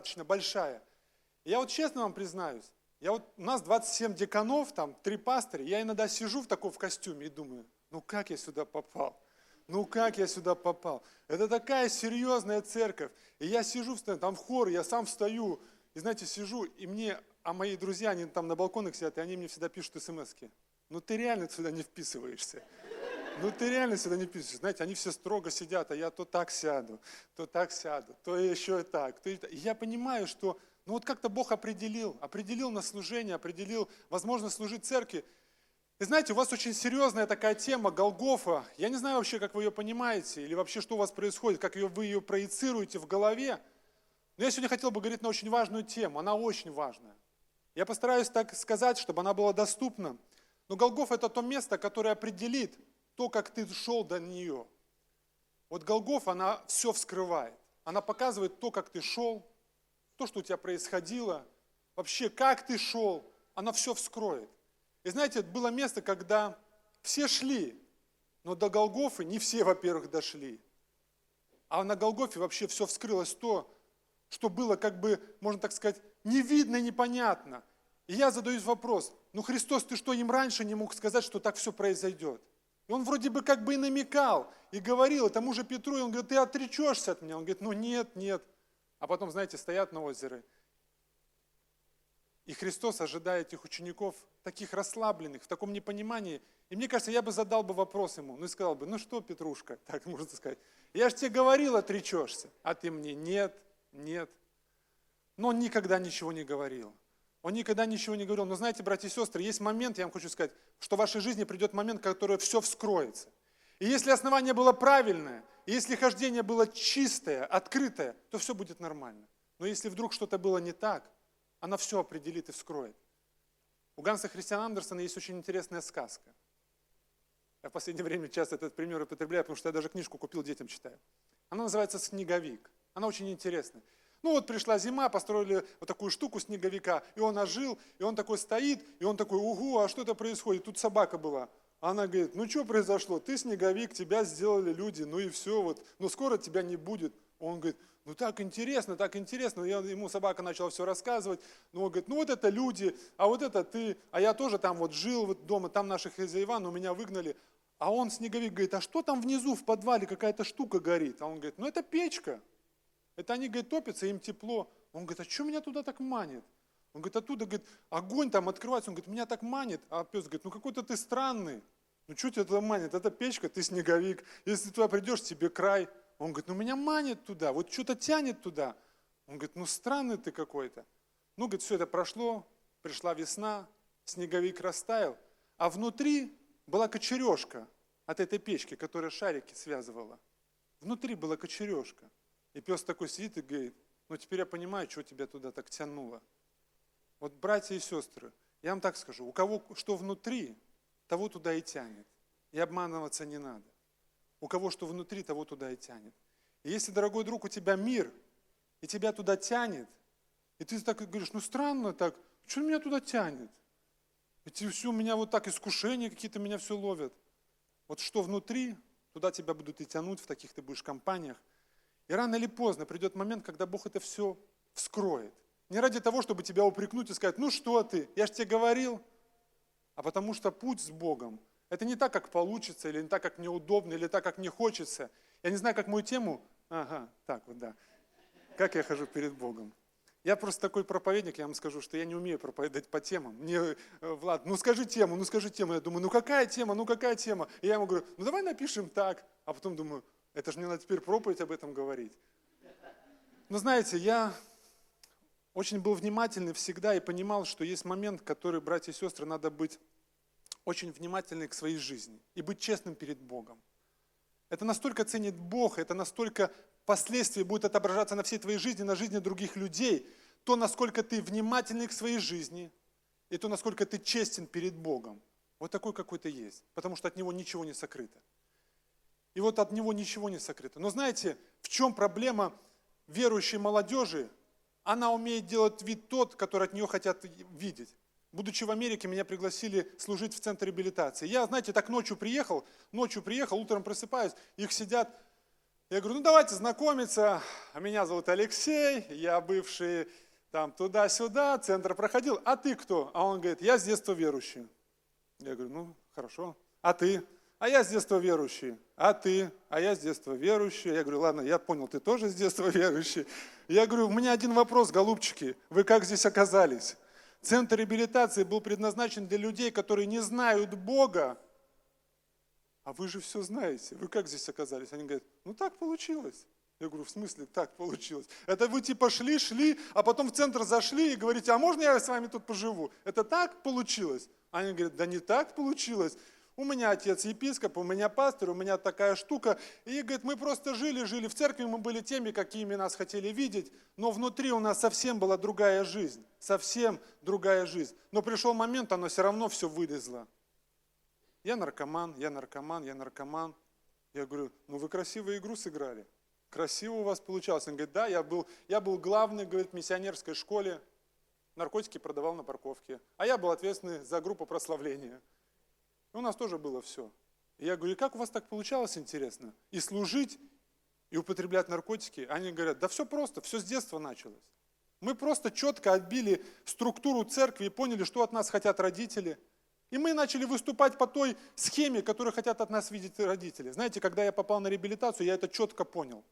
достаточно большая. Я вот честно вам признаюсь, я вот, у нас 27 деканов, там, три пастыря, я иногда сижу в таком костюме и думаю, ну как я сюда попал? Ну как я сюда попал? Это такая серьезная церковь. И я сижу, там в хор, я сам встаю, и знаете, сижу, и мне, а мои друзья, они там на балконах сидят, и они мне всегда пишут смс -ки. Ну ты реально сюда не вписываешься. Ну ты реально сюда не вписываешься. Знаете, они все строго сидят, а я то так сяду, то так сяду, то еще и так. То и, так. и я понимаю, что ну вот как-то Бог определил, определил на служение, определил возможность служить церкви. И знаете, у вас очень серьезная такая тема Голгофа. Я не знаю вообще, как вы ее понимаете, или вообще, что у вас происходит, как вы ее проецируете в голове. Но я сегодня хотел бы говорить на очень важную тему, она очень важная. Я постараюсь так сказать, чтобы она была доступна. Но Голгоф – это то место, которое определит то, как ты шел до нее. Вот Голгоф, она все вскрывает. Она показывает то, как ты шел, то, что у тебя происходило, вообще, как ты шел, она все вскроет. И знаете, было место, когда все шли, но до Голгофы не все, во-первых, дошли. А на Голгофе вообще все вскрылось то, что было как бы, можно так сказать, не видно и непонятно. И я задаюсь вопрос, ну Христос, ты что, им раньше не мог сказать, что так все произойдет? И он вроде бы как бы и намекал, и говорил и тому же Петру, и он говорит, ты отречешься от меня. Он говорит, ну нет, нет. А потом, знаете, стоят на озере, и Христос ожидает этих учеников, таких расслабленных, в таком непонимании. И мне кажется, я бы задал бы вопрос ему, ну и сказал бы, ну что, Петрушка, так можно сказать, я же тебе говорил, отречешься, а ты мне нет, нет. Но он никогда ничего не говорил. Он никогда ничего не говорил. Но знаете, братья и сестры, есть момент, я вам хочу сказать, что в вашей жизни придет момент, который все вскроется. И если основание было правильное, и если хождение было чистое, открытое, то все будет нормально. Но если вдруг что-то было не так, она все определит и вскроет. У Ганса Христиана Андерсона есть очень интересная сказка. Я в последнее время часто этот пример употребляю, потому что я даже книжку купил, детям читаю. Она называется «Снеговик». Она очень интересная. Ну вот пришла зима, построили вот такую штуку снеговика, и он ожил, и он такой стоит, и он такой, угу, а что это происходит? Тут собака была. Она говорит, ну что произошло? Ты снеговик, тебя сделали люди, ну и все, вот, но скоро тебя не будет. Он говорит, ну так интересно, так интересно. Я, ему собака начала все рассказывать. Ну, он говорит, ну вот это люди, а вот это ты. А я тоже там вот жил вот дома, там наших хозяева, но меня выгнали. А он, снеговик, говорит, а что там внизу в подвале какая-то штука горит? А он говорит, ну это печка. Это они, говорит, топятся, им тепло. Он говорит, а что меня туда так манит? Он говорит, оттуда, говорит, огонь там открывается. Он говорит, меня так манит. А пес говорит, ну какой-то ты странный. Ну что тебя туда манит? Это печка, ты снеговик. Если туда придешь, тебе край. Он говорит, ну меня манит туда, вот что-то тянет туда. Он говорит, ну странный ты какой-то. Ну, говорит, все это прошло, пришла весна, снеговик растаял, а внутри была кочережка от этой печки, которая шарики связывала. Внутри была кочережка. И пес такой сидит и говорит, ну теперь я понимаю, что тебя туда так тянуло. Вот, братья и сестры, я вам так скажу, у кого что внутри, того туда и тянет. И обманываться не надо. У кого что внутри, того туда и тянет. И если, дорогой друг, у тебя мир, и тебя туда тянет, и ты так говоришь, ну странно так, что меня туда тянет? Ведь все у меня вот так искушения какие-то меня все ловят. Вот что внутри, туда тебя будут и тянуть, в таких ты будешь компаниях. И рано или поздно придет момент, когда Бог это все вскроет. Не ради того, чтобы тебя упрекнуть и сказать, ну что ты, я же тебе говорил, а потому что путь с Богом – это не так, как получится, или не так, как мне удобно, или так, как мне хочется. Я не знаю, как мою тему... Ага, так вот, да. Как я хожу перед Богом. Я просто такой проповедник, я вам скажу, что я не умею проповедовать по темам. Мне, э, Влад, ну скажи тему, ну скажи тему. Я думаю, ну какая тема, ну какая тема? И я ему говорю, ну давай напишем так. А потом думаю, это же мне надо теперь проповедь об этом говорить. Но знаете, я очень был внимательный всегда и понимал, что есть момент, который, братья и сестры, надо быть очень внимательны к своей жизни и быть честным перед Богом. Это настолько ценит Бог, это настолько впоследствии будет отображаться на всей твоей жизни, на жизни других людей, то, насколько ты внимательный к своей жизни, и то, насколько ты честен перед Богом. Вот такой, какой ты есть, потому что от Него ничего не сокрыто. И вот от Него ничего не сокрыто. Но знаете, в чем проблема верующей молодежи? Она умеет делать вид тот, который от нее хотят видеть. Будучи в Америке, меня пригласили служить в центр реабилитации. Я, знаете, так ночью приехал, ночью приехал, утром просыпаюсь, их сидят Я говорю, ну давайте знакомиться. А меня зовут Алексей, я бывший там туда-сюда, центр проходил. А ты кто? А он говорит, я с детства верующий. Я говорю, ну хорошо. А ты? А я с детства верующий. А ты? А я с детства верующий. Я говорю, ладно, я понял, ты тоже с детства верующий. Я говорю, у меня один вопрос, голубчики. Вы как здесь оказались? Центр реабилитации был предназначен для людей, которые не знают Бога, а вы же все знаете, вы как здесь оказались? Они говорят, ну так получилось. Я говорю, в смысле так получилось? Это вы типа шли, шли, а потом в центр зашли и говорите, а можно я с вами тут поживу? Это так получилось? Они говорят, да не так получилось. У меня отец епископ, у меня пастор, у меня такая штука. И говорит, мы просто жили, жили в церкви, мы были теми, какими нас хотели видеть, но внутри у нас совсем была другая жизнь, совсем другая жизнь. Но пришел момент, оно все равно все вылезло. Я наркоман, я наркоман, я наркоман. Я говорю, ну вы красивую игру сыграли. Красиво у вас получалось. Он говорит, да, я был, я был главный, говорит, в миссионерской школе. Наркотики продавал на парковке. А я был ответственный за группу прославления. И у нас тоже было все. И я говорю, и как у вас так получалось, интересно? И служить, и употреблять наркотики? Они говорят, да все просто, все с детства началось. Мы просто четко отбили структуру церкви и поняли, что от нас хотят родители – и мы начали выступать по той схеме, которую хотят от нас видеть родители. Знаете, когда я попал на реабилитацию, я это четко понял.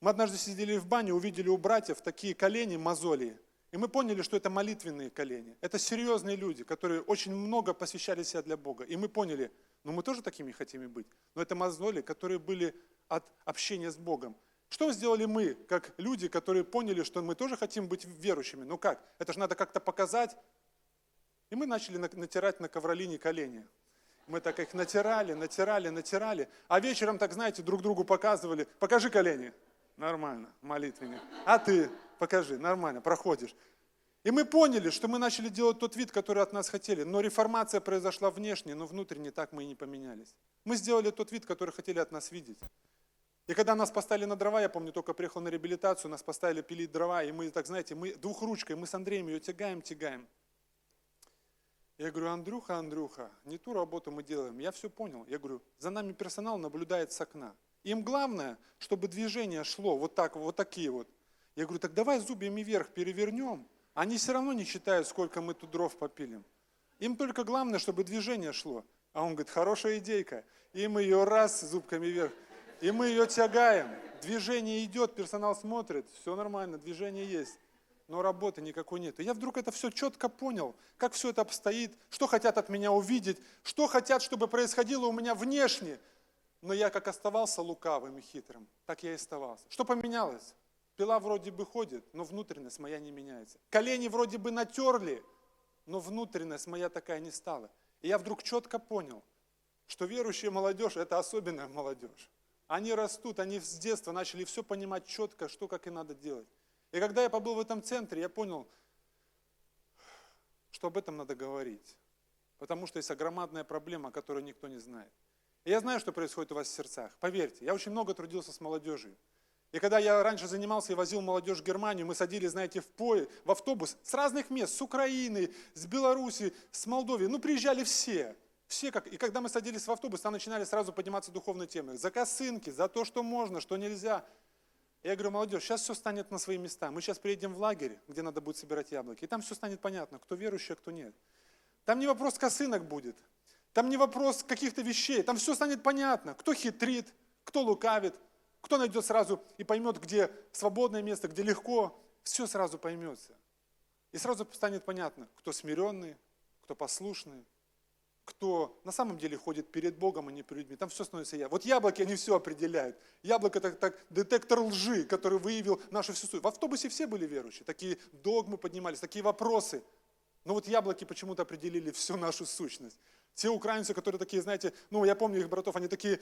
Мы однажды сидели в бане, увидели у братьев такие колени, мозоли. И мы поняли, что это молитвенные колени. Это серьезные люди, которые очень много посвящали себя для Бога. И мы поняли, ну мы тоже такими хотим быть. Но это мозоли, которые были от общения с Богом. Что сделали мы, как люди, которые поняли, что мы тоже хотим быть верующими? Ну как? Это же надо как-то показать, и мы начали натирать на ковролине колени. Мы так их натирали, натирали, натирали. А вечером, так знаете, друг другу показывали. Покажи колени. Нормально, молитвенник. А ты покажи, нормально, проходишь. И мы поняли, что мы начали делать тот вид, который от нас хотели. Но реформация произошла внешне, но внутренне так мы и не поменялись. Мы сделали тот вид, который хотели от нас видеть. И когда нас поставили на дрова, я помню, только приехал на реабилитацию, нас поставили пилить дрова, и мы, так знаете, мы двухручкой, мы с Андреем ее тягаем, тягаем. Я говорю, Андрюха, Андрюха, не ту работу мы делаем. Я все понял. Я говорю, за нами персонал наблюдает с окна. Им главное, чтобы движение шло вот так, вот такие вот. Я говорю, так давай зубьями вверх перевернем. Они все равно не считают, сколько мы тут дров попилим. Им только главное, чтобы движение шло. А он говорит, хорошая идейка. И мы ее раз зубками вверх. И мы ее тягаем. Движение идет, персонал смотрит. Все нормально, движение есть но работы никакой нет. И я вдруг это все четко понял, как все это обстоит, что хотят от меня увидеть, что хотят, чтобы происходило у меня внешне. Но я как оставался лукавым и хитрым, так я и оставался. Что поменялось? Пила вроде бы ходит, но внутренность моя не меняется. Колени вроде бы натерли, но внутренность моя такая не стала. И я вдруг четко понял, что верующая молодежь – это особенная молодежь. Они растут, они с детства начали все понимать четко, что как и надо делать. И когда я побыл в этом центре, я понял, что об этом надо говорить. Потому что есть огромадная проблема, которую никто не знает. И я знаю, что происходит у вас в сердцах. Поверьте, я очень много трудился с молодежью. И когда я раньше занимался и возил молодежь в Германию, мы садились, знаете, в поезд, в автобус с разных мест, с Украины, с Беларуси, с Молдовии. Ну, приезжали все. Все как... И когда мы садились в автобус, там начинали сразу подниматься духовные темы. За косынки, за то, что можно, что нельзя. Я говорю, молодежь, сейчас все станет на свои места. Мы сейчас приедем в лагерь, где надо будет собирать яблоки, и там все станет понятно, кто верующий, а кто нет. Там не вопрос косынок будет, там не вопрос каких-то вещей, там все станет понятно, кто хитрит, кто лукавит, кто найдет сразу и поймет, где свободное место, где легко, все сразу поймется. И сразу станет понятно, кто смиренный, кто послушный, кто на самом деле ходит перед Богом, а не перед людьми. Там все становится я. Вот яблоки, они все определяют. Яблоко это так, детектор лжи, который выявил нашу всю суть. В автобусе все были верующие, такие догмы поднимались, такие вопросы. Но вот яблоки почему-то определили всю нашу сущность. Те украинцы, которые такие, знаете, ну я помню их братов, они такие,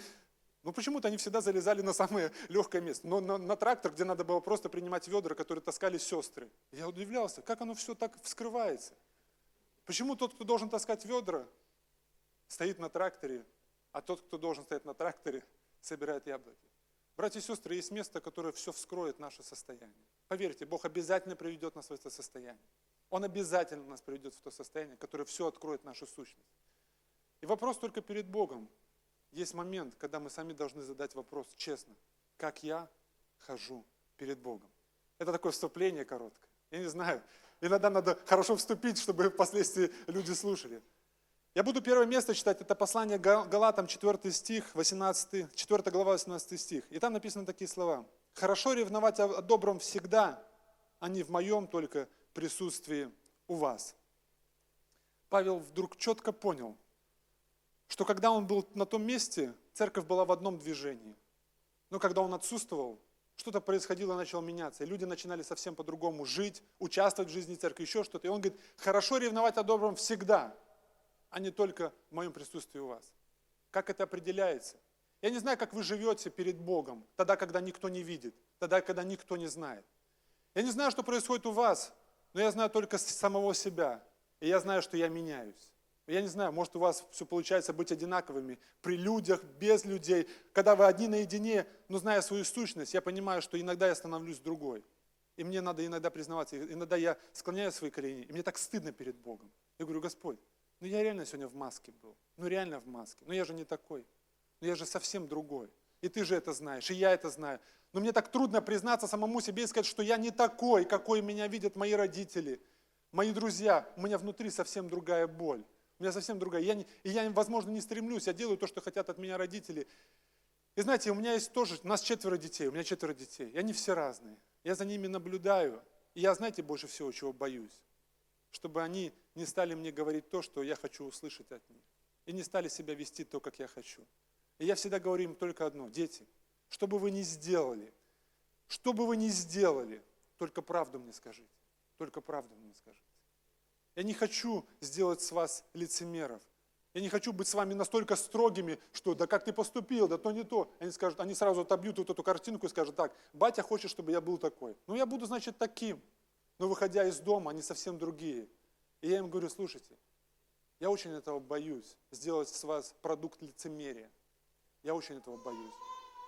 ну почему-то они всегда залезали на самое легкое место. Но на, на трактор, где надо было просто принимать ведра, которые таскали сестры. Я удивлялся, как оно все так вскрывается. Почему тот, кто должен таскать ведра, стоит на тракторе, а тот, кто должен стоять на тракторе, собирает яблоки. Братья и сестры, есть место, которое все вскроет наше состояние. Поверьте, Бог обязательно приведет нас в это состояние. Он обязательно нас приведет в то состояние, которое все откроет нашу сущность. И вопрос только перед Богом. Есть момент, когда мы сами должны задать вопрос честно. как я хожу перед Богом. Это такое вступление короткое. Я не знаю, иногда надо хорошо вступить, чтобы впоследствии люди слушали. Я буду первое место читать, это послание Галатам, 4 стих, 18, 4 глава, 18 стих. И там написаны такие слова. «Хорошо ревновать о добром всегда, а не в моем только присутствии у вас». Павел вдруг четко понял, что когда он был на том месте, церковь была в одном движении. Но когда он отсутствовал, что-то происходило, начало меняться. И люди начинали совсем по-другому жить, участвовать в жизни церкви, еще что-то. И он говорит, хорошо ревновать о добром всегда, а не только в моем присутствии у вас. Как это определяется? Я не знаю, как вы живете перед Богом, тогда, когда никто не видит, тогда, когда никто не знает. Я не знаю, что происходит у вас, но я знаю только самого себя. И я знаю, что я меняюсь. Я не знаю, может у вас все получается быть одинаковыми при людях, без людей. Когда вы одни наедине, но зная свою сущность, я понимаю, что иногда я становлюсь другой. И мне надо иногда признаваться, иногда я склоняю свои колени, и мне так стыдно перед Богом. Я говорю, Господь, ну я реально сегодня в маске был. Ну реально в маске. Но я же не такой. Ну я же совсем другой. И ты же это знаешь, и я это знаю. Но мне так трудно признаться самому себе и сказать, что я не такой, какой меня видят мои родители, мои друзья. У меня внутри совсем другая боль. У меня совсем другая. Я не, и я, возможно, не стремлюсь. Я делаю то, что хотят от меня родители. И знаете, у меня есть тоже, у нас четверо детей, у меня четверо детей. И они все разные. Я за ними наблюдаю. И я, знаете, больше всего, чего боюсь чтобы они не стали мне говорить то, что я хочу услышать от них. И не стали себя вести то, как я хочу. И я всегда говорю им только одно. Дети, что бы вы ни сделали, что бы вы ни сделали, только правду мне скажите. Только правду мне скажите. Я не хочу сделать с вас лицемеров. Я не хочу быть с вами настолько строгими, что да как ты поступил, да то не то. Они скажут, они сразу отобьют вот эту картинку и скажут, так, батя хочет, чтобы я был такой. Ну я буду, значит, таким. Но выходя из дома, они совсем другие. И я им говорю, слушайте, я очень этого боюсь, сделать с вас продукт лицемерия. Я очень этого боюсь.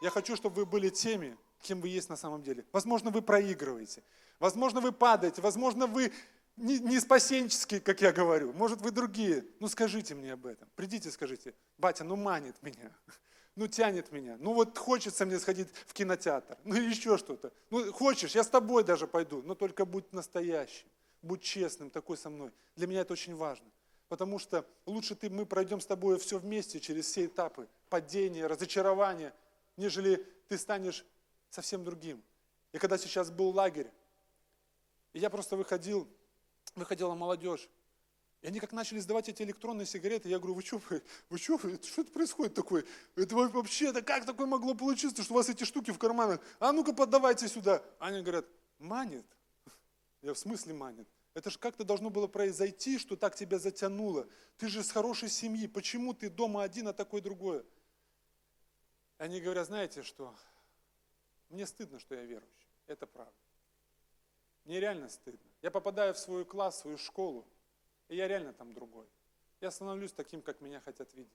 Я хочу, чтобы вы были теми, кем вы есть на самом деле. Возможно, вы проигрываете. Возможно, вы падаете. Возможно, вы не, не спасенческие, как я говорю. Может, вы другие. Ну, скажите мне об этом. Придите, скажите, батя, ну манит меня ну тянет меня, ну вот хочется мне сходить в кинотеатр, ну или еще что-то. Ну хочешь, я с тобой даже пойду, но только будь настоящим, будь честным, такой со мной. Для меня это очень важно. Потому что лучше ты, мы пройдем с тобой все вместе через все этапы падения, разочарования, нежели ты станешь совсем другим. И когда сейчас был лагерь, я просто выходил, выходила молодежь, и они как начали сдавать эти электронные сигареты, я говорю, вы что, вы, вы что, что это происходит такое? Это вообще, да как такое могло получиться, что у вас эти штуки в карманах? А ну-ка поддавайте сюда. Они говорят, манит. Я в смысле манит? Это же как-то должно было произойти, что так тебя затянуло. Ты же с хорошей семьи, почему ты дома один, а такой другое? Они говорят, знаете что, мне стыдно, что я верующий. Это правда. Мне реально стыдно. Я попадаю в свой класс, в свою школу, и я реально там другой. Я становлюсь таким, как меня хотят видеть.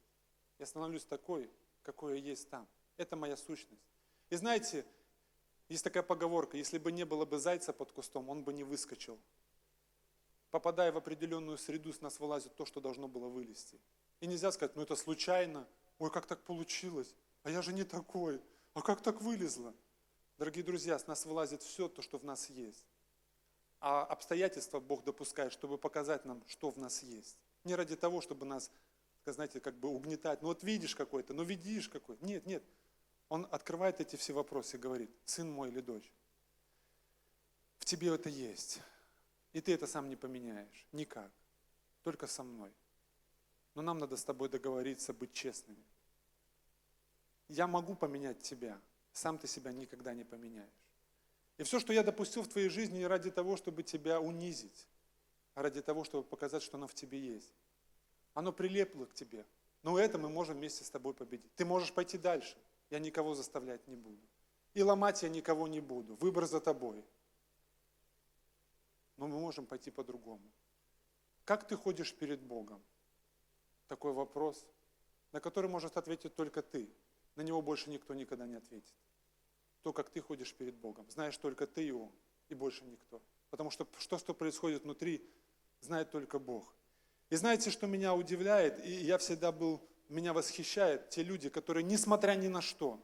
Я становлюсь такой, какой я есть там. Это моя сущность. И знаете, есть такая поговорка, если бы не было бы зайца под кустом, он бы не выскочил. Попадая в определенную среду, с нас вылазит то, что должно было вылезти. И нельзя сказать, ну это случайно, ой, как так получилось, а я же не такой, а как так вылезло? Дорогие друзья, с нас вылазит все то, что в нас есть а обстоятельства Бог допускает, чтобы показать нам, что в нас есть. Не ради того, чтобы нас, знаете, как бы угнетать. Ну вот видишь какой-то, ну видишь какой. Нет, нет. Он открывает эти все вопросы и говорит, сын мой или дочь, в тебе это есть. И ты это сам не поменяешь. Никак. Только со мной. Но нам надо с тобой договориться, быть честными. Я могу поменять тебя, сам ты себя никогда не поменяешь. И все, что я допустил в твоей жизни, ради того, чтобы тебя унизить, ради того, чтобы показать, что оно в тебе есть. Оно прилепло к тебе. Но это мы можем вместе с тобой победить. Ты можешь пойти дальше. Я никого заставлять не буду. И ломать я никого не буду. Выбор за тобой. Но мы можем пойти по-другому. Как ты ходишь перед Богом? Такой вопрос, на который может ответить только ты. На него больше никто никогда не ответит то, как ты ходишь перед Богом. Знаешь только ты и Он, и больше никто. Потому что что, что происходит внутри, знает только Бог. И знаете, что меня удивляет, и я всегда был, меня восхищает те люди, которые, несмотря ни на что,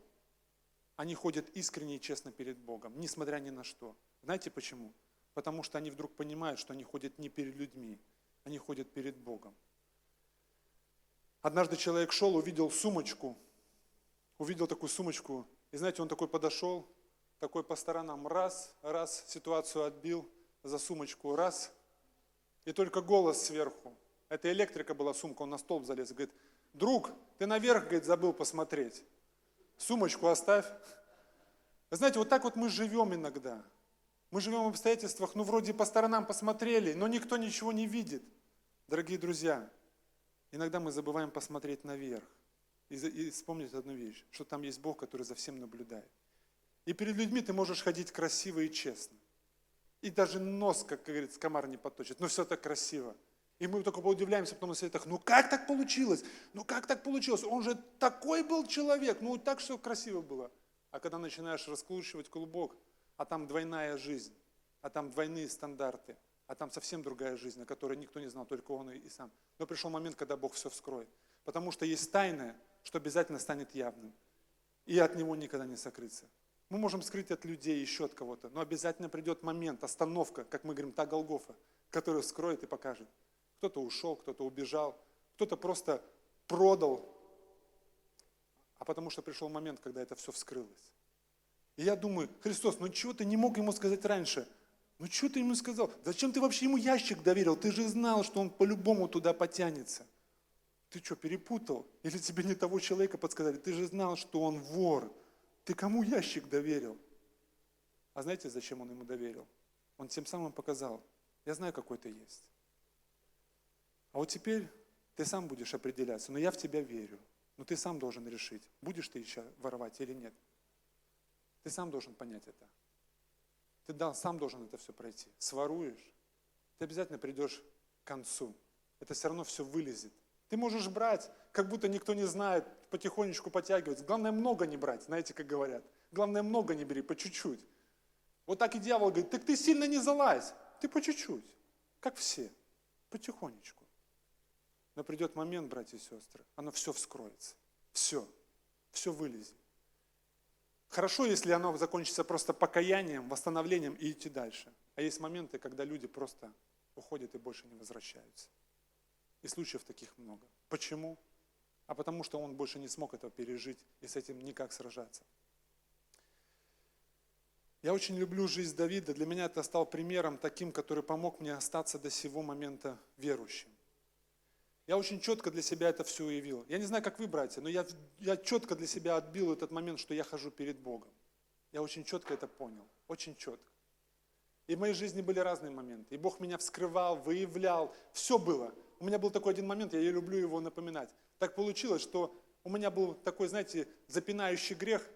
они ходят искренне и честно перед Богом, несмотря ни на что. Знаете почему? Потому что они вдруг понимают, что они ходят не перед людьми, они ходят перед Богом. Однажды человек шел, увидел сумочку, увидел такую сумочку, и знаете, он такой подошел, такой по сторонам, раз, раз, ситуацию отбил, за сумочку, раз, и только голос сверху. Это электрика была сумка, он на столб залез, говорит, друг, ты наверх, говорит, забыл посмотреть. Сумочку оставь. Вы знаете, вот так вот мы живем иногда. Мы живем в обстоятельствах, ну вроде по сторонам посмотрели, но никто ничего не видит. Дорогие друзья, иногда мы забываем посмотреть наверх и, и вспомнить одну вещь, что там есть Бог, который за всем наблюдает. И перед людьми ты можешь ходить красиво и честно. И даже нос, как говорится, комар не поточит, но все так красиво. И мы только поудивляемся потом на советах, ну как так получилось? Ну как так получилось? Он же такой был человек, ну так все красиво было. А когда начинаешь раскручивать клубок, а там двойная жизнь, а там двойные стандарты, а там совсем другая жизнь, о которой никто не знал, только он и сам. Но пришел момент, когда Бог все вскроет. Потому что есть тайное, что обязательно станет явным. И от него никогда не сокрыться. Мы можем скрыть от людей, еще от кого-то, но обязательно придет момент, остановка, как мы говорим, та Голгофа, которая вскроет и покажет. Кто-то ушел, кто-то убежал, кто-то просто продал, а потому что пришел момент, когда это все вскрылось. И я думаю, Христос, ну чего ты не мог ему сказать раньше? Ну что ты ему сказал? Зачем ты вообще ему ящик доверил? Ты же знал, что он по-любому туда потянется. Ты что, перепутал? Или тебе не того человека подсказали? Ты же знал, что он вор. Ты кому ящик доверил? А знаете, зачем он ему доверил? Он тем самым показал, я знаю, какой ты есть. А вот теперь ты сам будешь определяться, но я в тебя верю. Но ты сам должен решить, будешь ты еще воровать или нет. Ты сам должен понять это. Ты сам должен это все пройти. Своруешь, ты обязательно придешь к концу. Это все равно все вылезет. Ты можешь брать, как будто никто не знает, потихонечку потягивать. Главное, много не брать, знаете, как говорят. Главное, много не бери, по чуть-чуть. Вот так и дьявол говорит, так ты сильно не залазь, ты по чуть-чуть, как все, потихонечку. Но придет момент, братья и сестры, оно все вскроется. Все. Все вылезет. Хорошо, если оно закончится просто покаянием, восстановлением и идти дальше. А есть моменты, когда люди просто уходят и больше не возвращаются. И случаев таких много. Почему? А потому что он больше не смог этого пережить и с этим никак сражаться. Я очень люблю жизнь Давида. Для меня это стал примером таким, который помог мне остаться до сего момента верующим. Я очень четко для себя это все уявил. Я не знаю, как вы, братья, но я, я четко для себя отбил этот момент, что я хожу перед Богом. Я очень четко это понял, очень четко. И в моей жизни были разные моменты. И Бог меня вскрывал, выявлял, все было. У меня был такой один момент, я люблю его напоминать. Так получилось, что у меня был такой, знаете, запинающий грех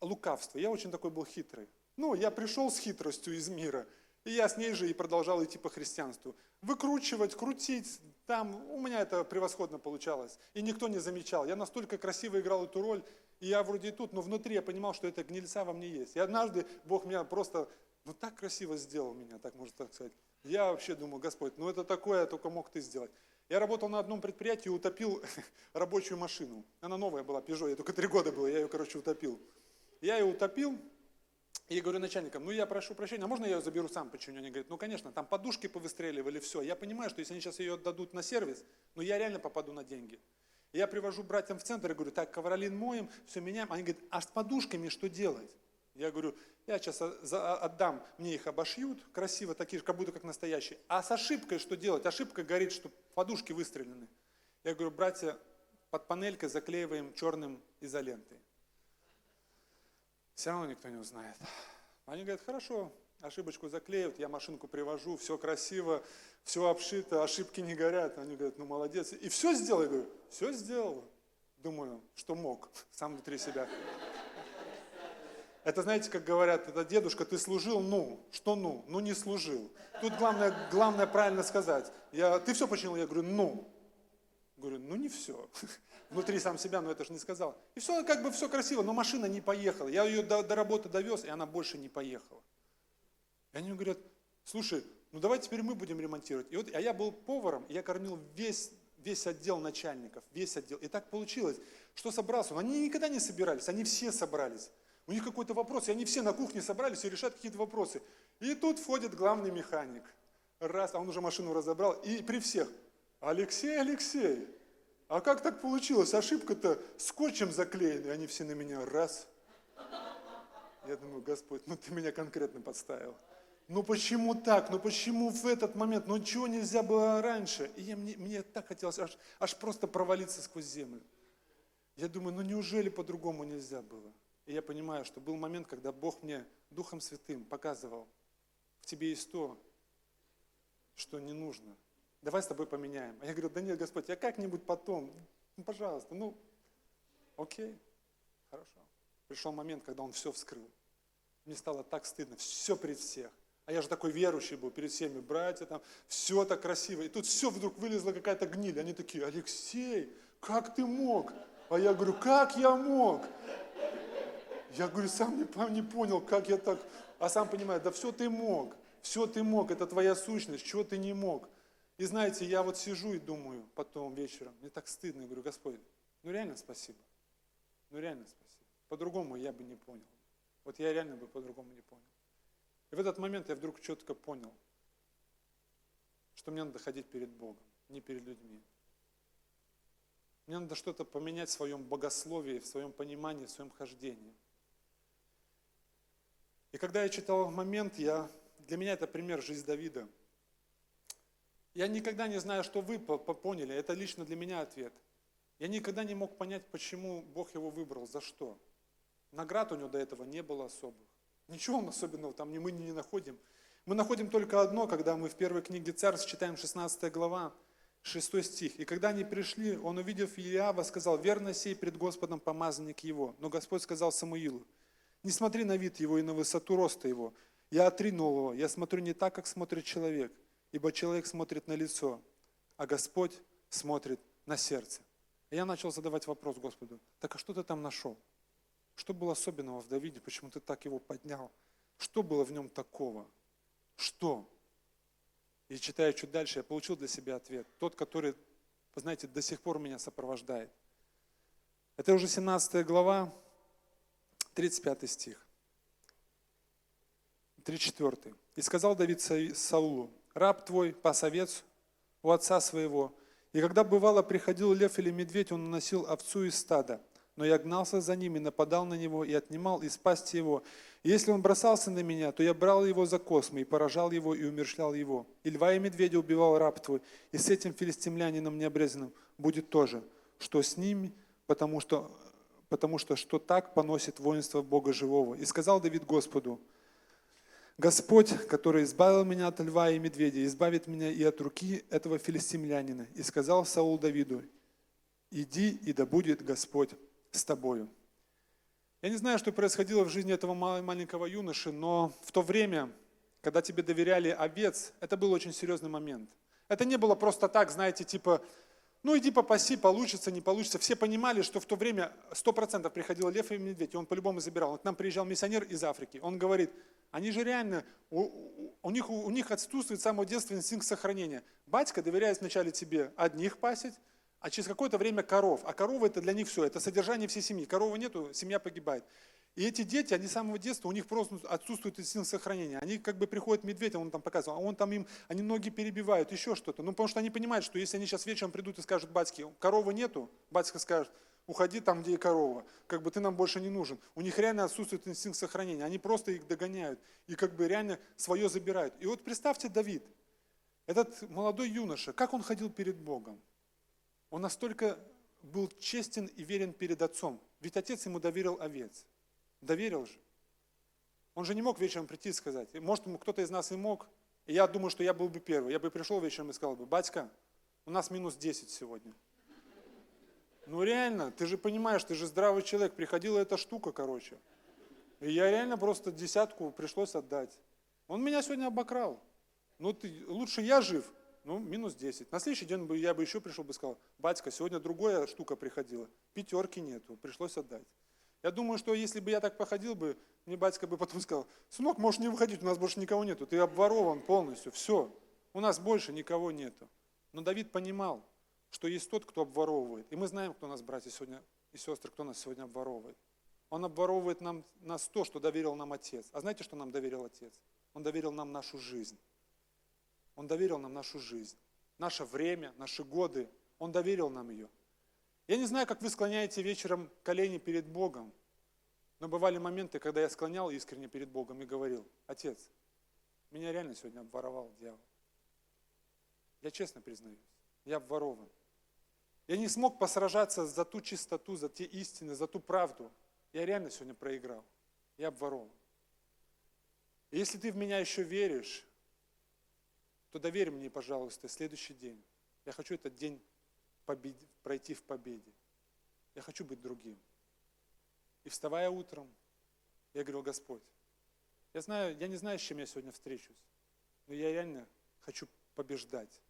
лукавство. Я очень такой был хитрый. Ну, я пришел с хитростью из мира, и я с ней же и продолжал идти по христианству. Выкручивать, крутить, там у меня это превосходно получалось. И никто не замечал. Я настолько красиво играл эту роль, и я вроде и тут, но внутри я понимал, что это гнильца во мне есть. И однажды Бог меня просто, ну так красиво сделал меня, так можно так сказать. Я вообще думал, Господь, ну это такое только мог ты сделать. Я работал на одном предприятии и утопил рабочую машину. Она новая была, Peugeot, я только три года был, я ее, короче, утопил. Я ее утопил, и говорю начальникам, ну я прошу прощения, а можно я ее заберу сам починю? Они говорят, ну конечно, там подушки повыстреливали, все. Я понимаю, что если они сейчас ее отдадут на сервис, ну я реально попаду на деньги. Я привожу братьям в центр и говорю, так, ковролин моем, все меняем. Они говорят, а с подушками что делать? Я говорю, я сейчас отдам, мне их обошьют, красиво, такие же, как будто как настоящие. А с ошибкой что делать? Ошибка говорит, что подушки выстрелены. Я говорю, братья, под панелькой заклеиваем черным изолентой. Все равно никто не узнает. Они говорят, хорошо, ошибочку заклеивают, я машинку привожу, все красиво, все обшито, ошибки не горят. Они говорят, ну молодец. И все сделал? Я говорю, все сделал. Думаю, что мог, сам внутри себя. Это, знаете, как говорят, это дедушка, ты служил, ну, что ну? Ну, не служил. Тут главное, главное правильно сказать. Я, ты все починил? Я говорю, ну. Говорю, ну не все внутри сам себя, но это же не сказал. И все, как бы все красиво, но машина не поехала. Я ее до, до работы довез, и она больше не поехала. И они говорят, слушай, ну давай теперь мы будем ремонтировать. И вот, а я был поваром, и я кормил весь, весь отдел начальников, весь отдел. И так получилось, что собрался он. Они никогда не собирались, они все собрались. У них какой-то вопрос, и они все на кухне собрались и решают какие-то вопросы. И тут входит главный механик. Раз, а он уже машину разобрал, и при всех, Алексей, Алексей, а как так получилось? Ошибка-то скотчем заклеена, и они все на меня раз. Я думаю, Господь, ну ты меня конкретно подставил. Ну почему так? Ну почему в этот момент? Ну чего нельзя было раньше? И я, мне, мне так хотелось аж, аж просто провалиться сквозь землю. Я думаю, ну неужели по-другому нельзя было? И я понимаю, что был момент, когда Бог мне Духом Святым показывал, в тебе есть то, что не нужно. Давай с тобой поменяем. А я говорю, да нет, Господь, я как-нибудь потом, ну, пожалуйста, ну, окей, хорошо. Пришел момент, когда он все вскрыл. Мне стало так стыдно, все перед всех. А я же такой верующий был перед всеми, братья там, все так красиво. И тут все вдруг вылезла какая-то гниль. Они такие, Алексей, как ты мог? А я говорю, как я мог? Я говорю, сам не, не понял, как я так... А сам понимаю, да все ты мог, все ты мог, это твоя сущность, чего ты не мог. И знаете, я вот сижу и думаю потом вечером, мне так стыдно, я говорю, Господь, ну реально спасибо, ну реально спасибо. По-другому я бы не понял. Вот я реально бы по-другому не понял. И в этот момент я вдруг четко понял, что мне надо ходить перед Богом, не перед людьми. Мне надо что-то поменять в своем богословии, в своем понимании, в своем хождении. И когда я читал момент, я, для меня это пример жизни Давида. Я никогда не знаю, что вы поняли, это лично для меня ответ. Я никогда не мог понять, почему Бог его выбрал, за что. Наград у него до этого не было особых. Ничего особенного там мы не находим. Мы находим только одно, когда мы в первой книге Царств читаем 16 глава, 6 стих. «И когда они пришли, он, увидев Иава, сказал, верно сей пред Господом помазанник его. Но Господь сказал Самуилу, не смотри на вид его и на высоту роста его. Я отринул его, я смотрю не так, как смотрит человек, ибо человек смотрит на лицо, а Господь смотрит на сердце. И я начал задавать вопрос Господу, так а что ты там нашел? Что было особенного в Давиде? Почему ты так его поднял? Что было в нем такого? Что? И читая чуть дальше, я получил для себя ответ. Тот, который, знаете, до сих пор меня сопровождает. Это уже 17 глава, 35 стих. 34. «И сказал Давид Саулу, раб твой пас овец у отца своего, и когда бывало приходил лев или медведь, он наносил овцу из стада, но я гнался за ними, нападал на него и отнимал из пасти его. И если он бросался на меня, то я брал его за космы и поражал его и умерщвлял его. И льва и медведя убивал раб твой, и с этим филистимлянином необрезанным будет тоже, что с ними, потому что, потому что что так поносит воинство Бога живого. И сказал Давид Господу, Господь, который избавил меня от льва и медведя, избавит меня и от руки этого филистимлянина. И сказал Саул Давиду, иди, и да будет Господь с тобою. Я не знаю, что происходило в жизни этого маленького юноши, но в то время, когда тебе доверяли овец, это был очень серьезный момент. Это не было просто так, знаете, типа, ну иди попаси, получится, не получится. Все понимали, что в то время 100% приходил лев и медведь, и он по-любому забирал. К нам приезжал миссионер из Африки, он говорит, они же реально, у, у, них, у, у них отсутствует с самого детства инстинкт сохранения. Батька доверяет сначала тебе одних пасить, а через какое-то время коров. А коровы это для них все, это содержание всей семьи. Коровы нету, семья погибает. И эти дети, они с самого детства, у них просто отсутствует инстинкт сохранения. Они как бы приходят медведь, он там показывал, а он там им, они ноги перебивают, еще что-то. Ну, потому что они понимают, что если они сейчас вечером придут и скажут батьке, коровы нету, батька скажет, уходи там, где и корова, как бы ты нам больше не нужен. У них реально отсутствует инстинкт сохранения, они просто их догоняют и как бы реально свое забирают. И вот представьте Давид, этот молодой юноша, как он ходил перед Богом? Он настолько был честен и верен перед отцом. Ведь отец ему доверил овец. Доверил же. Он же не мог вечером прийти и сказать. Может, кто-то из нас и мог. И я думаю, что я был бы первый. Я бы пришел вечером и сказал бы, батька, у нас минус 10 сегодня. Ну реально, ты же понимаешь, ты же здравый человек. Приходила эта штука, короче. И я реально просто десятку пришлось отдать. Он меня сегодня обокрал. Ну ты, лучше я жив, ну, минус 10. На следующий день бы, я бы еще пришел бы и сказал, батька, сегодня другая штука приходила, пятерки нету, пришлось отдать. Я думаю, что если бы я так походил бы, мне батька бы потом сказал, сынок, можешь не выходить, у нас больше никого нету, ты обворован полностью, все, у нас больше никого нету. Но Давид понимал, что есть тот, кто обворовывает. И мы знаем, кто нас, братья сегодня и сестры, кто нас сегодня обворовывает. Он обворовывает нам, нас то, что доверил нам Отец. А знаете, что нам доверил Отец? Он доверил нам нашу жизнь. Он доверил нам нашу жизнь, наше время, наши годы. Он доверил нам ее. Я не знаю, как вы склоняете вечером колени перед Богом, но бывали моменты, когда я склонял искренне перед Богом и говорил, Отец, меня реально сегодня обворовал дьявол. Я честно признаюсь, я обворован. Я не смог посражаться за ту чистоту, за те истины, за ту правду. Я реально сегодня проиграл. Я обворован. И если ты в меня еще веришь, то доверь мне, пожалуйста, следующий день. Я хочу этот день побед... пройти в победе. Я хочу быть другим. И вставая утром, я говорил, Господь, я, знаю, я не знаю, с чем я сегодня встречусь, но я реально хочу побеждать.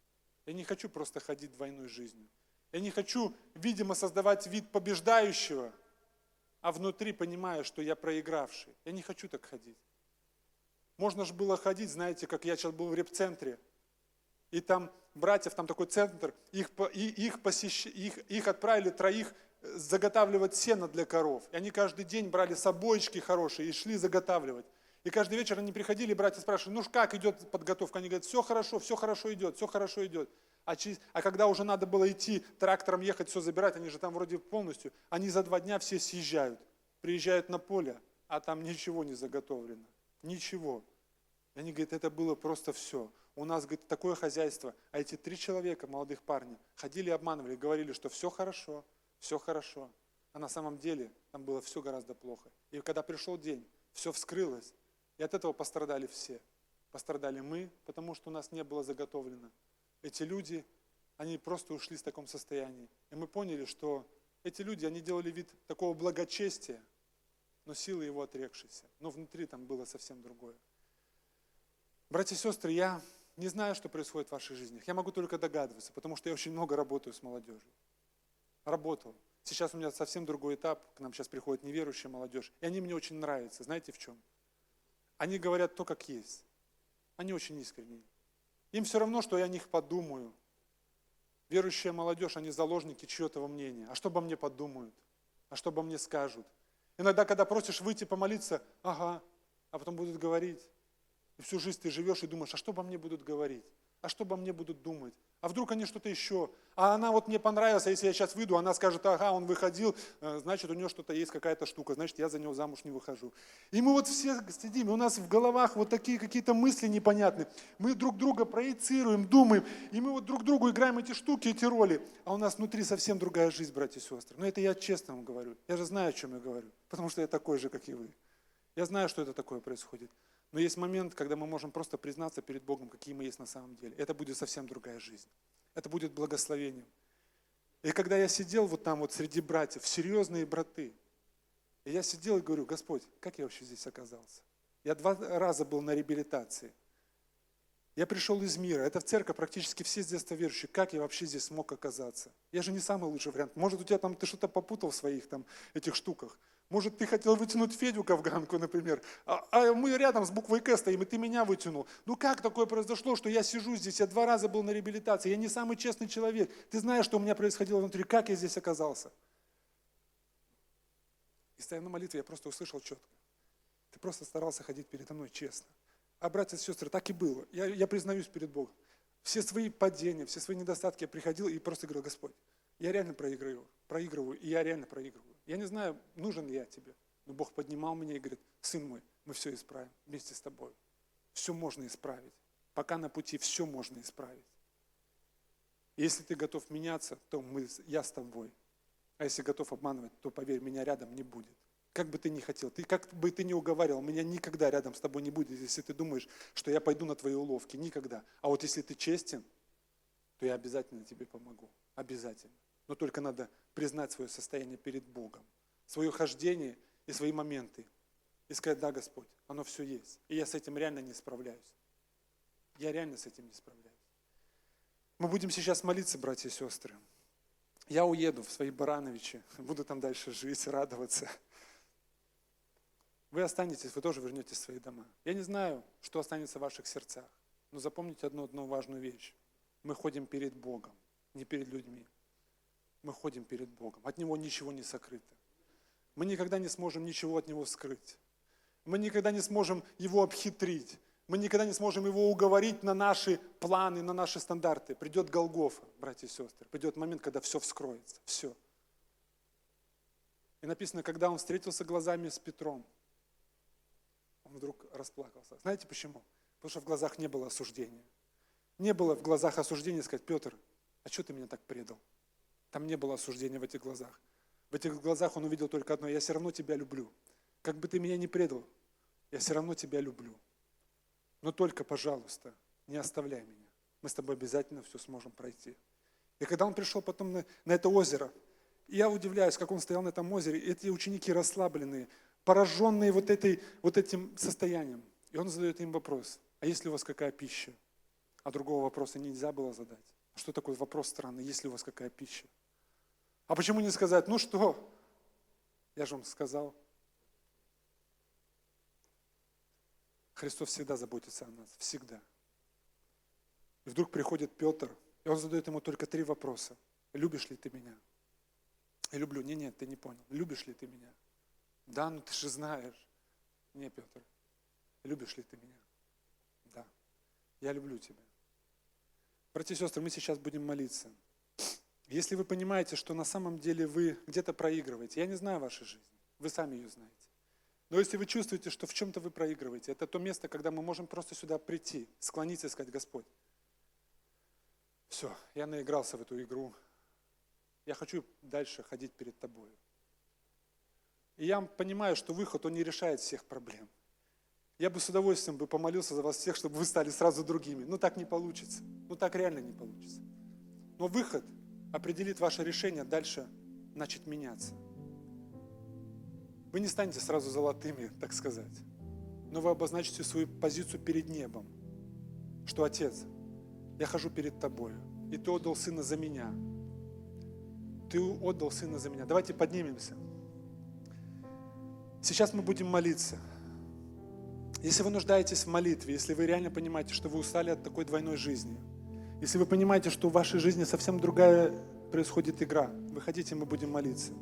Я не хочу просто ходить двойной жизнью. Я не хочу, видимо, создавать вид побеждающего, а внутри понимаю, что я проигравший. Я не хочу так ходить. Можно же было ходить, знаете, как я сейчас был в репцентре, и там братьев, там такой центр, их, их, посещ... их, их отправили троих э, заготавливать сено для коров. И они каждый день брали собойчики хорошие и шли заготавливать. И каждый вечер они приходили, братья спрашивали, ну как идет подготовка? Они говорят, все хорошо, все хорошо идет, все хорошо идет. А, через, а когда уже надо было идти трактором ехать, все забирать, они же там вроде полностью, они за два дня все съезжают, приезжают на поле, а там ничего не заготовлено. Ничего. И они говорят, это было просто все. У нас, говорит, такое хозяйство. А эти три человека, молодых парня, ходили и обманывали, говорили, что все хорошо, все хорошо. А на самом деле там было все гораздо плохо. И когда пришел день, все вскрылось. И от этого пострадали все. Пострадали мы, потому что у нас не было заготовлено. Эти люди, они просто ушли в таком состоянии. И мы поняли, что эти люди, они делали вид такого благочестия, но силы его отрекшиеся. Но внутри там было совсем другое. Братья и сестры, я не знаю, что происходит в ваших жизнях. Я могу только догадываться, потому что я очень много работаю с молодежью. Работал. Сейчас у меня совсем другой этап. К нам сейчас приходит неверующая молодежь. И они мне очень нравятся. Знаете в чем? Они говорят то, как есть. Они очень искренние. Им все равно, что я о них подумаю. Верующая молодежь, они заложники чьего-то мнения. А что обо мне подумают? А что обо мне скажут? Иногда, когда просишь выйти помолиться, ага, а потом будут говорить. И всю жизнь ты живешь и думаешь, а что обо мне будут говорить? А что обо мне будут думать? А вдруг они что-то еще? А она вот мне понравилась, а если я сейчас выйду, она скажет, ага, он выходил, э, значит, у нее что-то есть, какая-то штука, значит, я за него замуж не выхожу. И мы вот все сидим, и у нас в головах вот такие какие-то мысли непонятные. Мы друг друга проецируем, думаем, и мы вот друг другу играем эти штуки, эти роли. А у нас внутри совсем другая жизнь, братья и сестры. Но это я честно вам говорю. Я же знаю, о чем я говорю, потому что я такой же, как и вы. Я знаю, что это такое происходит. Но есть момент, когда мы можем просто признаться перед Богом, какие мы есть на самом деле. Это будет совсем другая жизнь. Это будет благословением. И когда я сидел вот там вот среди братьев, серьезные браты, и я сидел и говорю, Господь, как я вообще здесь оказался? Я два раза был на реабилитации. Я пришел из мира. Это в церковь практически все с детства верующие. Как я вообще здесь смог оказаться? Я же не самый лучший вариант. Может, у тебя там ты что-то попутал в своих там этих штуках. Может, ты хотел вытянуть Федю Ковганку, например, а, а мы рядом с буквой К стоим, и ты меня вытянул. Ну как такое произошло, что я сижу здесь, я два раза был на реабилитации, я не самый честный человек. Ты знаешь, что у меня происходило внутри, как я здесь оказался? И стоя на молитве, я просто услышал четко. Ты просто старался ходить передо мной честно. А братья и сестры, так и было. Я, я признаюсь перед Богом. Все свои падения, все свои недостатки я приходил и просто говорил, Господь, я реально проигрываю, проигрываю, и я реально проигрываю. Я не знаю, нужен ли я тебе, но Бог поднимал меня и говорит, сын мой, мы все исправим вместе с тобой. Все можно исправить. Пока на пути все можно исправить. Если ты готов меняться, то мы, я с тобой. А если готов обманывать, то поверь, меня рядом не будет. Как бы ты ни хотел, ты, как бы ты ни уговаривал, меня никогда рядом с тобой не будет, если ты думаешь, что я пойду на твои уловки. Никогда. А вот если ты честен, то я обязательно тебе помогу. Обязательно. Но только надо признать свое состояние перед Богом, свое хождение и свои моменты. И сказать, да, Господь, оно все есть. И я с этим реально не справляюсь. Я реально с этим не справляюсь. Мы будем сейчас молиться, братья и сестры. Я уеду в свои Барановичи, буду там дальше жить, радоваться. Вы останетесь, вы тоже вернетесь в свои дома. Я не знаю, что останется в ваших сердцах, но запомните одну, одну важную вещь. Мы ходим перед Богом, не перед людьми мы ходим перед Богом. От Него ничего не сокрыто. мы никогда не сможем ничего от него скрыть. Мы никогда не сможем его обхитрить. Мы никогда не сможем его уговорить на наши планы, на наши стандарты. Придет Голгофа, братья и сестры. Придет момент, когда все вскроется. Все. И написано, когда он встретился глазами с Петром, он вдруг расплакался. Знаете почему? Потому что в глазах не было осуждения. Не было в глазах осуждения сказать, Петр, а что ты меня так предал? Там не было осуждения в этих глазах. В этих глазах он увидел только одно, я все равно тебя люблю. Как бы ты меня не предал, я все равно тебя люблю. Но только, пожалуйста, не оставляй меня. Мы с тобой обязательно все сможем пройти. И когда он пришел потом на, на это озеро, я удивляюсь, как он стоял на этом озере, эти ученики расслабленные, пораженные вот, этой, вот этим состоянием. И он задает им вопрос, а есть ли у вас какая пища? А другого вопроса нельзя было задать. Что такой вопрос странный, есть ли у вас какая пища? А почему не сказать, ну что, я же вам сказал. Христос всегда заботится о нас, всегда. И вдруг приходит Петр, и он задает ему только три вопроса. Любишь ли ты меня? Я люблю. Не, нет, ты не понял. Любишь ли ты меня? Да, ну ты же знаешь. Не, Петр. Любишь ли ты меня? Да. Я люблю тебя. Братья и сестры, мы сейчас будем молиться. Если вы понимаете, что на самом деле вы где-то проигрываете, я не знаю вашей жизни, вы сами ее знаете. Но если вы чувствуете, что в чем-то вы проигрываете, это то место, когда мы можем просто сюда прийти, склониться и сказать, Господь, все, я наигрался в эту игру, я хочу дальше ходить перед Тобой. И я понимаю, что выход, он не решает всех проблем. Я бы с удовольствием бы помолился за вас всех, чтобы вы стали сразу другими. Но так не получится. Ну так реально не получится. Но выход определит ваше решение дальше начать меняться. Вы не станете сразу золотыми, так сказать. Но вы обозначите свою позицию перед небом. Что, Отец, я хожу перед Тобою, и Ты отдал Сына за меня. Ты отдал Сына за меня. Давайте поднимемся. Сейчас мы будем молиться. Если вы нуждаетесь в молитве, если вы реально понимаете, что вы устали от такой двойной жизни, если вы понимаете, что в вашей жизни совсем другая происходит игра, выходите, мы будем молиться.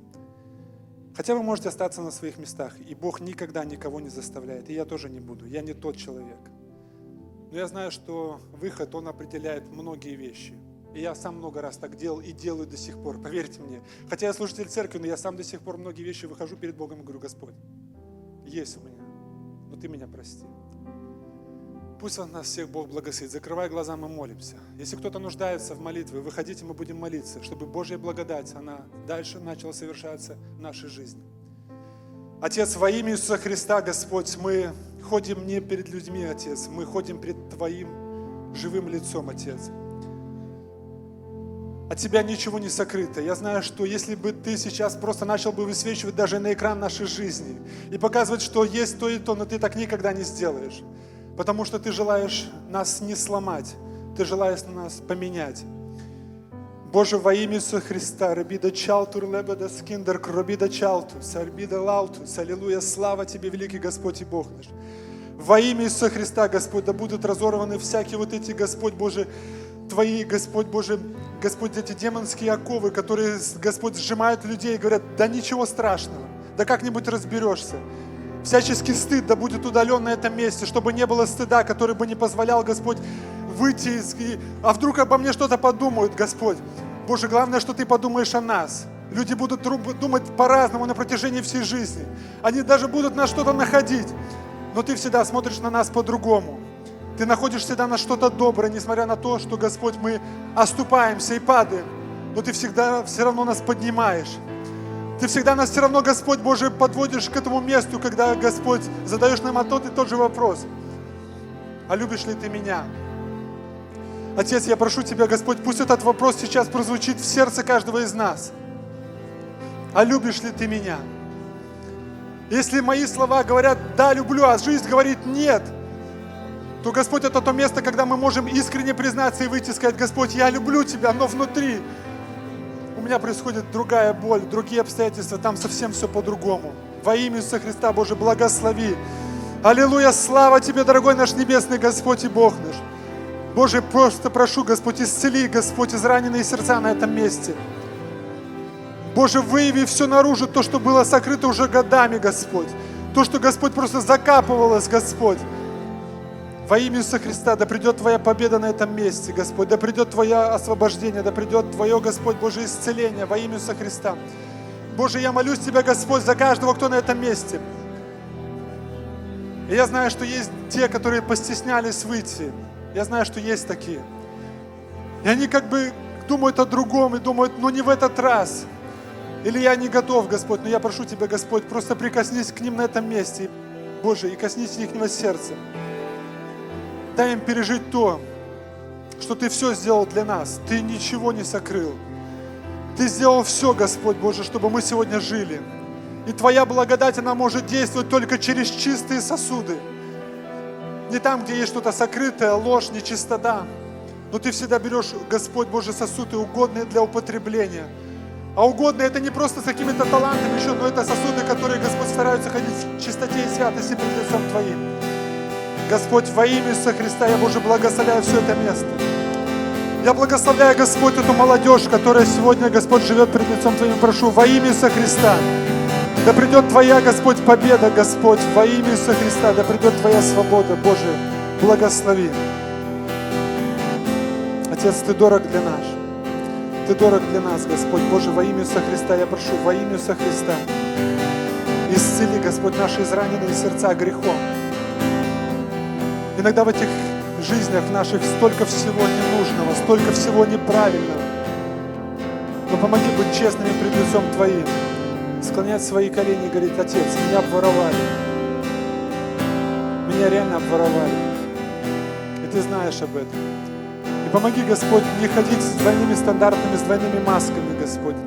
Хотя вы можете остаться на своих местах, и Бог никогда никого не заставляет, и я тоже не буду, я не тот человек. Но я знаю, что выход, он определяет многие вещи. И я сам много раз так делал и делаю до сих пор, поверьте мне. Хотя я служитель церкви, но я сам до сих пор многие вещи выхожу перед Богом и говорю, Господь, есть у меня но ты меня прости. Пусть нас всех Бог благословит. Закрывай глаза, мы молимся. Если кто-то нуждается в молитве, выходите, мы будем молиться, чтобы Божья благодать, она дальше начала совершаться в нашей жизни. Отец, во имя Иисуса Христа, Господь, мы ходим не перед людьми, Отец, мы ходим перед Твоим живым лицом, Отец. От Тебя ничего не сокрыто. Я знаю, что если бы Ты сейчас просто начал бы высвечивать даже на экран нашей жизни и показывать, что есть то и то, но Ты так никогда не сделаешь. Потому что Ты желаешь нас не сломать, Ты желаешь нас поменять. Боже, во имя Иисуса Христа, рабида чалтур лебеда скиндер, кробида чалтус, альбида лаутус, аллилуйя, слава Тебе, великий Господь и Бог наш. Во имя Иисуса Христа, Господь, да будут разорваны всякие вот эти, Господь Боже, Твои, Господь Боже, Господь, эти демонские оковы, которые, Господь, сжимают людей и говорят, да ничего страшного, да как-нибудь разберешься. Всяческий стыд да будет удален на этом месте, чтобы не было стыда, который бы не позволял, Господь, выйти из... А вдруг обо мне что-то подумают, Господь? Боже, главное, что Ты подумаешь о нас. Люди будут думать по-разному на протяжении всей жизни. Они даже будут на что-то находить. Но Ты всегда смотришь на нас по-другому. Ты находишь всегда на что-то доброе, несмотря на то, что, Господь, мы оступаемся и падаем. Но Ты всегда все равно нас поднимаешь. Ты всегда нас все равно, Господь Божий, подводишь к этому месту, когда, Господь, задаешь нам а тот и тот же вопрос. А любишь ли Ты меня? Отец, я прошу Тебя, Господь, пусть этот вопрос сейчас прозвучит в сердце каждого из нас. А любишь ли Ты меня? Если мои слова говорят «да, люблю», а жизнь говорит «нет», то, Господь, это то место, когда мы можем искренне признаться и выйти и сказать, Господь, я люблю Тебя, но внутри меня происходит другая боль, другие обстоятельства, там совсем все по-другому. Во имя Иисуса Христа, Боже, благослови. Аллилуйя, слава Тебе, дорогой наш небесный Господь и Бог наш. Боже, просто прошу, Господь, исцели, Господь, израненные сердца на этом месте. Боже, выяви все наружу, то, что было сокрыто уже годами, Господь. То, что, Господь, просто закапывалось, Господь. Во имя Иисуса Христа, да придет Твоя победа на этом месте, Господь, да придет Твое освобождение, да придет Твое, Господь, Боже, исцеление во имя Иисуса Христа. Боже, я молюсь Тебя, Господь, за каждого, кто на этом месте. И я знаю, что есть те, которые постеснялись выйти. Я знаю, что есть такие. И они как бы думают о другом и думают, ну не в этот раз. Или я не готов, Господь, но я прошу Тебя, Господь, просто прикоснись к ним на этом месте, Боже, и коснись их сердца. Дай им пережить то, что Ты все сделал для нас. Ты ничего не сокрыл. Ты сделал все, Господь Боже, чтобы мы сегодня жили. И Твоя благодать, она может действовать только через чистые сосуды. Не там, где есть что-то сокрытое, ложь, нечистота. Но Ты всегда берешь, Господь Боже, сосуды, угодные для употребления. А угодные это не просто с какими-то талантами еще, но это сосуды, которые, Господь, стараются ходить в чистоте и святости перед лицом Твоим. Господь, во имя Иисуса Христа я, Боже, благословляю все это место. Я благословляю, Господь, эту молодежь, которая сегодня, Господь, живет перед лицом Твоим. Прошу, во имя Иисуса Христа, да придет Твоя, Господь, победа, Господь, во имя Иисуса Христа, да придет Твоя свобода, Боже, благослови. Отец, Ты дорог для нас. Ты дорог для нас, Господь, Боже, во имя Иисуса Христа, я прошу, во имя Иисуса Христа, исцели, Господь, наши израненные сердца грехом. Иногда в этих жизнях наших столько всего ненужного, столько всего неправильного. Но помоги быть честными пред лицом Твоим, склонять свои колени и говорить, Отец, меня обворовали. Меня реально обворовали. И Ты знаешь об этом. И помоги, Господь, не ходить с двойными стандартами, с двойными масками, Господь.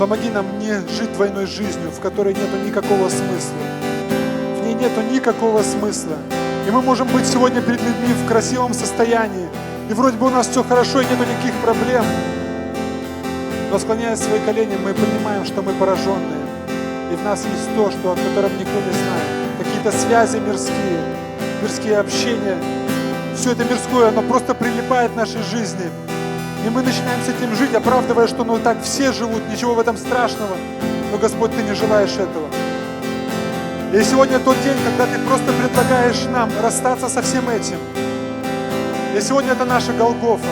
Помоги нам не жить двойной жизнью, в которой нету никакого смысла. В ней нету никакого смысла. И мы можем быть сегодня перед людьми в красивом состоянии. И вроде бы у нас все хорошо и нету никаких проблем. Но склоняя свои колени, мы понимаем, что мы пораженные. И в нас есть то, что, о котором никто не знает. Какие-то связи мирские, мирские общения. Все это мирское, оно просто прилипает в нашей жизни. И мы начинаем с этим жить, оправдывая, что ну так все живут, ничего в этом страшного. Но, Господь, Ты не желаешь этого. И сегодня тот день, когда Ты просто предлагаешь нам расстаться со всем этим. И сегодня это наша Голгофа.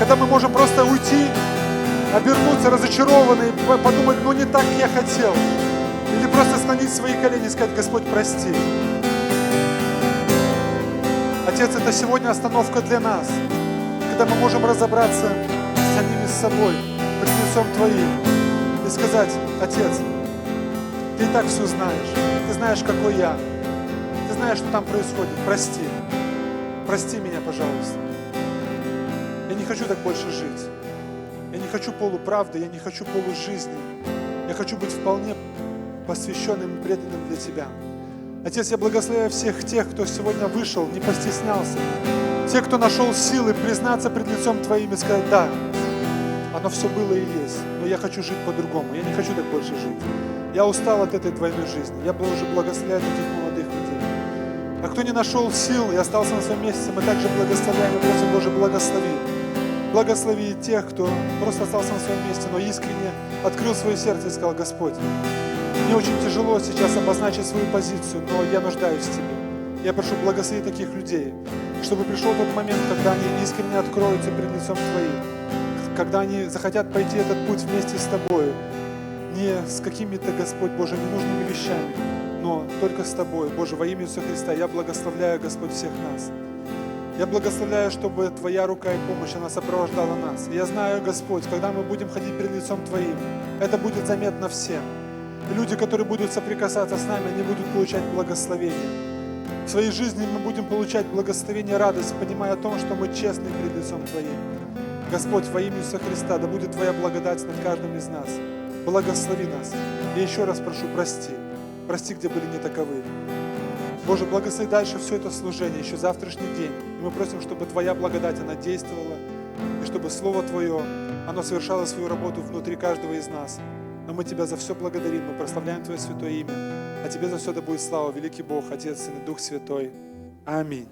Когда мы можем просто уйти, обернуться разочарованные, подумать, ну не так я хотел. Или просто склонить свои колени и сказать, Господь, прости. Отец, это сегодня остановка для нас, когда мы можем разобраться с самими собой, пред лицом Твоим, и сказать, Отец, Ты и так все знаешь, знаешь, какой я, Ты знаешь, что там происходит, прости, прости меня, пожалуйста. Я не хочу так больше жить. Я не хочу полуправды, я не хочу полужизни. Я хочу быть вполне посвященным и преданным для Тебя. Отец, я благословляю всех тех, кто сегодня вышел, не постеснялся. Тех, кто нашел силы признаться пред лицом Твоим и сказать, да, оно все было и есть, но я хочу жить по-другому, я не хочу так больше жить. Я устал от этой двойной жизни. Я уже благословляю таких молодых людей. А кто не нашел сил и остался на своем месте, мы также благословляем и просим, Боже, благослови. Благослови тех, кто просто остался на своем месте, но искренне открыл свое сердце и сказал, Господь, мне очень тяжело сейчас обозначить свою позицию, но я нуждаюсь в Тебе. Я прошу благослови таких людей, чтобы пришел тот момент, когда они искренне откроются перед лицом Твоим, когда они захотят пойти этот путь вместе с Тобою, не с какими-то, Господь Боже, ненужными вещами, но только с Тобой. Боже, во имя Иисуса Христа я благословляю, Господь, всех нас. Я благословляю, чтобы Твоя рука и помощь, она сопровождала нас. Я знаю, Господь, когда мы будем ходить перед лицом Твоим, это будет заметно всем. И люди, которые будут соприкасаться с нами, они будут получать благословение. В своей жизни мы будем получать благословение, радость, понимая о том, что мы честны перед лицом Твоим. Господь, во имя Иисуса Христа, да будет Твоя благодать над каждым из нас. Благослови нас. И еще раз прошу, прости. Прости, где были не таковы. Боже, благослови дальше все это служение, еще завтрашний день. И мы просим, чтобы Твоя благодать, она действовала, и чтобы Слово Твое, оно совершало свою работу внутри каждого из нас. Но мы Тебя за все благодарим, мы прославляем Твое святое имя. А Тебе за все да будет слава, великий Бог, Отец, Сын и Дух Святой. Аминь.